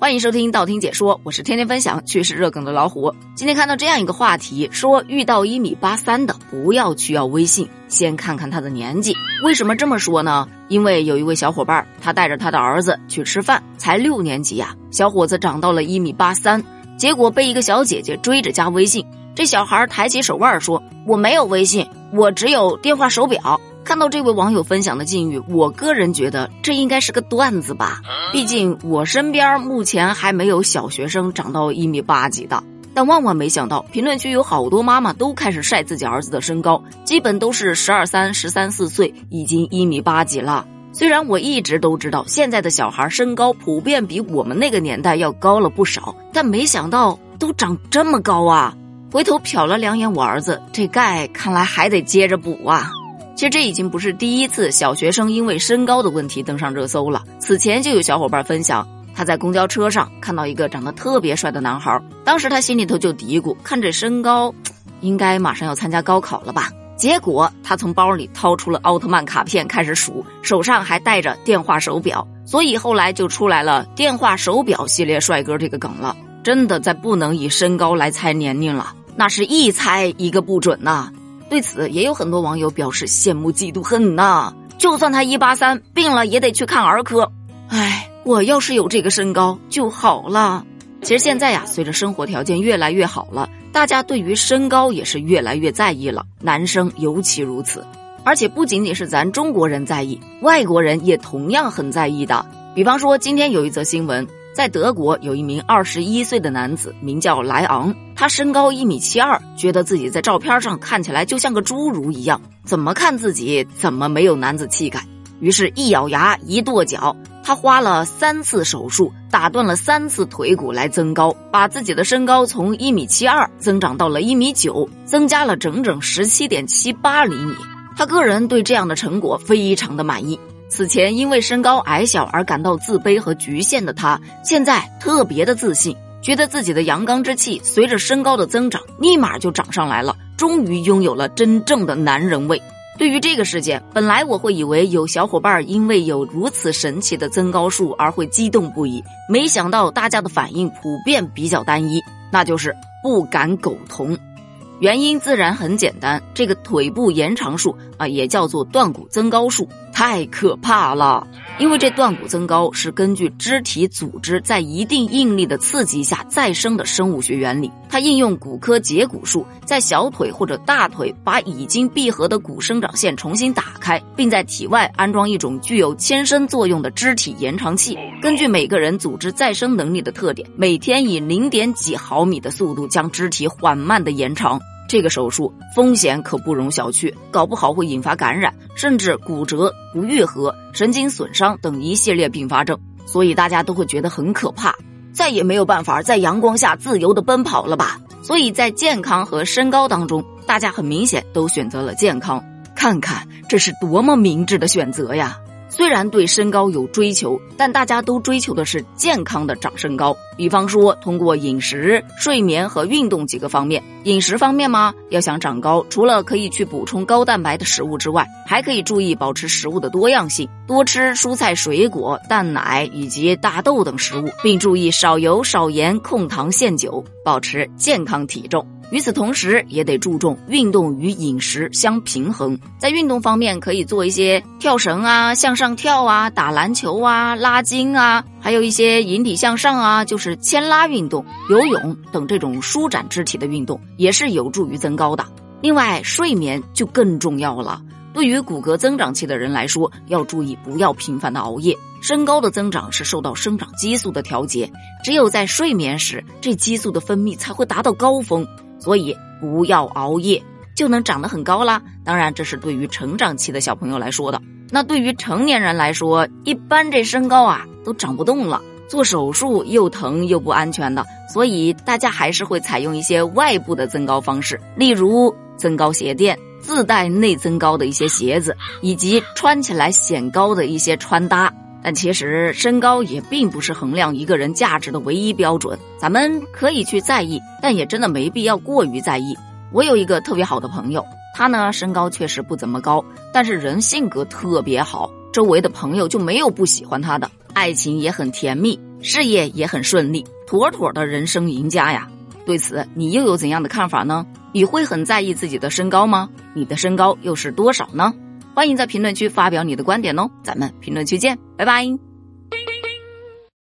欢迎收听道听解说，我是天天分享趣事热梗的老虎。今天看到这样一个话题，说遇到一米八三的不要去要微信，先看看他的年纪。为什么这么说呢？因为有一位小伙伴，他带着他的儿子去吃饭，才六年级呀，小伙子长到了一米八三，结果被一个小姐姐追着加微信。这小孩抬起手腕说：“我没有微信，我只有电话手表。”看到这位网友分享的境遇，我个人觉得这应该是个段子吧。毕竟我身边目前还没有小学生长到一米八几的。但万万没想到，评论区有好多妈妈都开始晒自己儿子的身高，基本都是十二三、十三四岁，已经一米八几了。虽然我一直都知道现在的小孩身高普遍比我们那个年代要高了不少，但没想到都长这么高啊！回头瞟了两眼我儿子，这钙看来还得接着补啊。其实这已经不是第一次小学生因为身高的问题登上热搜了。此前就有小伙伴分享，他在公交车上看到一个长得特别帅的男孩，当时他心里头就嘀咕：看这身高，应该马上要参加高考了吧？结果他从包里掏出了奥特曼卡片开始数，手上还带着电话手表，所以后来就出来了电话手表系列帅哥这个梗了。真的再不能以身高来猜年龄了，那是一猜一个不准呐。对此，也有很多网友表示羡慕、嫉妒、恨呐。就算他一八三，病了也得去看儿科。唉，我要是有这个身高就好了。其实现在呀，随着生活条件越来越好了，大家对于身高也是越来越在意了，男生尤其如此。而且不仅仅是咱中国人在意，外国人也同样很在意的。比方说，今天有一则新闻。在德国，有一名二十一岁的男子，名叫莱昂。他身高一米七二，觉得自己在照片上看起来就像个侏儒一样，怎么看自己怎么没有男子气概。于是，一咬牙，一跺脚，他花了三次手术，打断了三次腿骨来增高，把自己的身高从一米七二增长到了一米九，增加了整整十七点七八厘米。他个人对这样的成果非常的满意。此前因为身高矮小而感到自卑和局限的他，现在特别的自信，觉得自己的阳刚之气随着身高的增长，立马就涨上来了，终于拥有了真正的男人味。对于这个事件，本来我会以为有小伙伴因为有如此神奇的增高术而会激动不已，没想到大家的反应普遍比较单一，那就是不敢苟同。原因自然很简单，这个腿部延长术啊，也叫做断骨增高术，太可怕了。因为这断骨增高是根据肢体组织在一定应力的刺激下再生的生物学原理，它应用骨科截骨术，在小腿或者大腿把已经闭合的骨生长线重新打开，并在体外安装一种具有牵伸作用的肢体延长器，根据每个人组织再生能力的特点，每天以零点几毫米的速度将肢体缓慢的延长。这个手术风险可不容小觑，搞不好会引发感染，甚至骨折、不愈合、神经损伤等一系列并发症，所以大家都会觉得很可怕，再也没有办法在阳光下自由的奔跑了吧？所以在健康和身高当中，大家很明显都选择了健康，看看这是多么明智的选择呀！虽然对身高有追求，但大家都追求的是健康的长身高。比方说，通过饮食、睡眠和运动几个方面。饮食方面嘛，要想长高，除了可以去补充高蛋白的食物之外，还可以注意保持食物的多样性，多吃蔬菜、水果、蛋奶以及大豆等食物，并注意少油、少盐、控糖限酒，保持健康体重。与此同时，也得注重运动与饮食相平衡。在运动方面，可以做一些跳绳啊、向上跳啊、打篮球啊、拉筋啊，还有一些引体向上啊，就是牵拉运动、游泳等这种舒展肢体的运动，也是有助于增高的。另外，睡眠就更重要了。对于骨骼增长期的人来说，要注意不要频繁的熬夜。身高的增长是受到生长激素的调节，只有在睡眠时，这激素的分泌才会达到高峰。所以不要熬夜，就能长得很高啦。当然，这是对于成长期的小朋友来说的。那对于成年人来说，一般这身高啊都长不动了，做手术又疼又不安全的。所以大家还是会采用一些外部的增高方式，例如增高鞋垫、自带内增高的一些鞋子，以及穿起来显高的一些穿搭。但其实身高也并不是衡量一个人价值的唯一标准，咱们可以去在意，但也真的没必要过于在意。我有一个特别好的朋友，他呢身高确实不怎么高，但是人性格特别好，周围的朋友就没有不喜欢他的，爱情也很甜蜜。事业也很顺利，妥妥的人生赢家呀。对此，你又有怎样的看法呢？你会很在意自己的身高吗？你的身高又是多少呢？欢迎在评论区发表你的观点哦，咱们评论区见，拜拜。